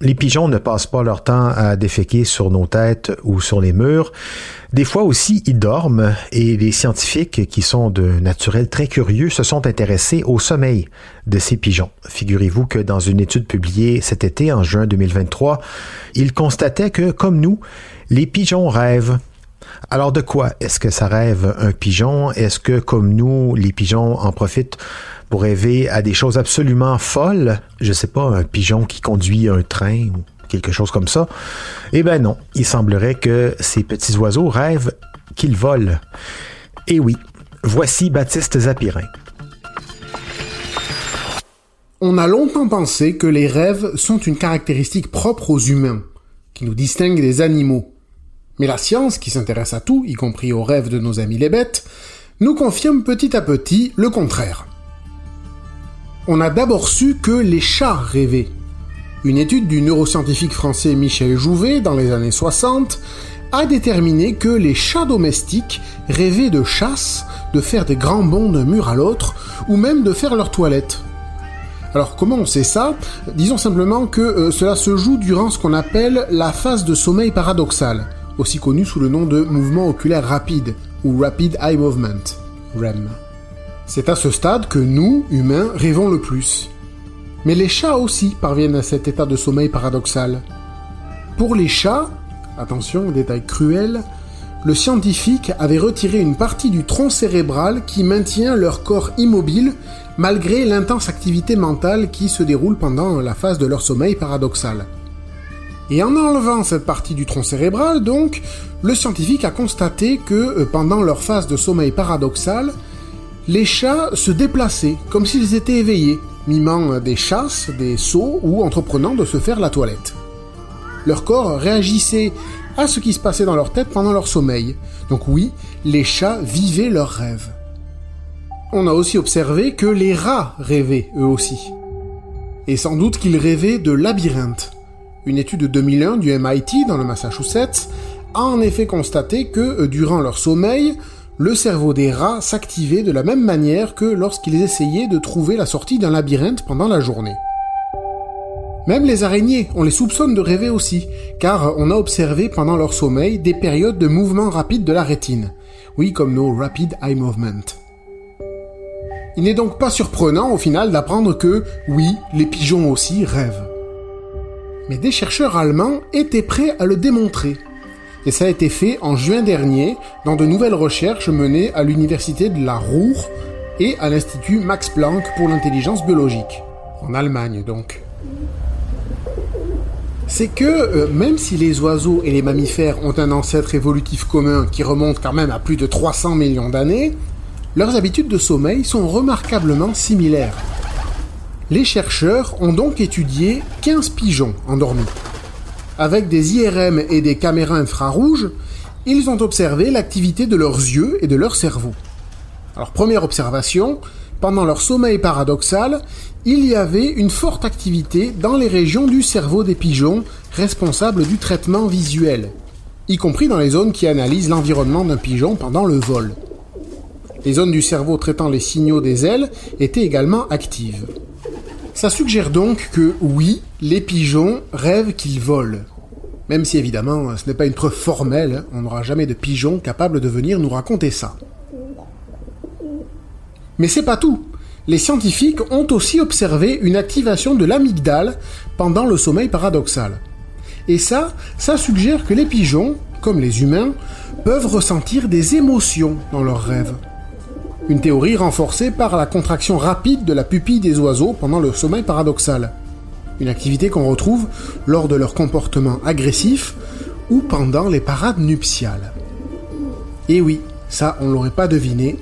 Les pigeons ne passent pas leur temps à déféquer sur nos têtes ou sur les murs. Des fois aussi, ils dorment et les scientifiques, qui sont de naturels très curieux, se sont intéressés au sommeil de ces pigeons. Figurez-vous que dans une étude publiée cet été, en juin 2023, ils constataient que, comme nous, les pigeons rêvent. Alors de quoi est-ce que ça rêve un pigeon? Est-ce que, comme nous, les pigeons en profitent pour rêver à des choses absolument folles. Je sais pas, un pigeon qui conduit un train ou quelque chose comme ça. Eh ben non, il semblerait que ces petits oiseaux rêvent qu'ils volent. Et oui, voici Baptiste Zapirin. On a longtemps pensé que les rêves sont une caractéristique propre aux humains, qui nous distingue des animaux. Mais la science, qui s'intéresse à tout, y compris aux rêves de nos amis les bêtes, nous confirme petit à petit le contraire on a d'abord su que les chats rêvaient. Une étude du neuroscientifique français Michel Jouvet dans les années 60 a déterminé que les chats domestiques rêvaient de chasse, de faire des grands bonds d'un mur à l'autre, ou même de faire leur toilette. Alors comment on sait ça? Disons simplement que euh, cela se joue durant ce qu'on appelle la phase de sommeil paradoxal, aussi connue sous le nom de mouvement oculaire rapide, ou Rapid Eye Movement, REM. C'est à ce stade que nous, humains, rêvons le plus. Mais les chats aussi parviennent à cet état de sommeil paradoxal. Pour les chats, attention, détail cruel, le scientifique avait retiré une partie du tronc cérébral qui maintient leur corps immobile malgré l'intense activité mentale qui se déroule pendant la phase de leur sommeil paradoxal. Et en enlevant cette partie du tronc cérébral, donc, le scientifique a constaté que euh, pendant leur phase de sommeil paradoxal, les chats se déplaçaient comme s'ils étaient éveillés, mimant des chasses, des sauts ou entreprenant de se faire la toilette. Leur corps réagissait à ce qui se passait dans leur tête pendant leur sommeil. Donc oui, les chats vivaient leurs rêves. On a aussi observé que les rats rêvaient eux aussi. Et sans doute qu'ils rêvaient de labyrinthes. Une étude de 2001 du MIT dans le Massachusetts a en effet constaté que, euh, durant leur sommeil, le cerveau des rats s'activait de la même manière que lorsqu'ils essayaient de trouver la sortie d'un labyrinthe pendant la journée. Même les araignées, on les soupçonne de rêver aussi, car on a observé pendant leur sommeil des périodes de mouvement rapide de la rétine. Oui, comme nos Rapid Eye Movement. Il n'est donc pas surprenant au final d'apprendre que, oui, les pigeons aussi rêvent. Mais des chercheurs allemands étaient prêts à le démontrer et ça a été fait en juin dernier dans de nouvelles recherches menées à l'université de la Ruhr et à l'Institut Max Planck pour l'intelligence biologique, en Allemagne donc. C'est que euh, même si les oiseaux et les mammifères ont un ancêtre évolutif commun qui remonte quand même à plus de 300 millions d'années, leurs habitudes de sommeil sont remarquablement similaires. Les chercheurs ont donc étudié 15 pigeons endormis avec des IRM et des caméras infrarouges, ils ont observé l'activité de leurs yeux et de leur cerveau. Alors première observation, pendant leur sommeil paradoxal, il y avait une forte activité dans les régions du cerveau des pigeons responsables du traitement visuel, y compris dans les zones qui analysent l'environnement d'un pigeon pendant le vol. Les zones du cerveau traitant les signaux des ailes étaient également actives. Ça suggère donc que oui, les pigeons rêvent qu'ils volent. Même si évidemment ce n'est pas une preuve formelle, on n'aura jamais de pigeons capables de venir nous raconter ça. Mais c'est pas tout. Les scientifiques ont aussi observé une activation de l'amygdale pendant le sommeil paradoxal. Et ça, ça suggère que les pigeons, comme les humains, peuvent ressentir des émotions dans leurs rêves. Une théorie renforcée par la contraction rapide de la pupille des oiseaux pendant le sommeil paradoxal. Une activité qu'on retrouve lors de leur comportement agressif ou pendant les parades nuptiales. Et oui, ça on l'aurait pas deviné,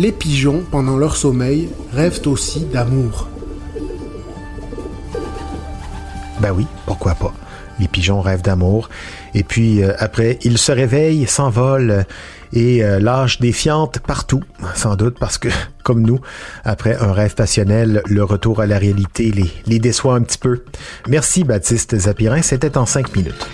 les pigeons pendant leur sommeil rêvent aussi d'amour. Ben oui, pourquoi pas. Les pigeons rêvent d'amour. Et puis euh, après, ils se réveillent, s'envolent et euh, lâchent des fientes partout, sans doute parce que, comme nous, après un rêve passionnel, le retour à la réalité les, les déçoit un petit peu. Merci Baptiste Zapirin, c'était en cinq minutes.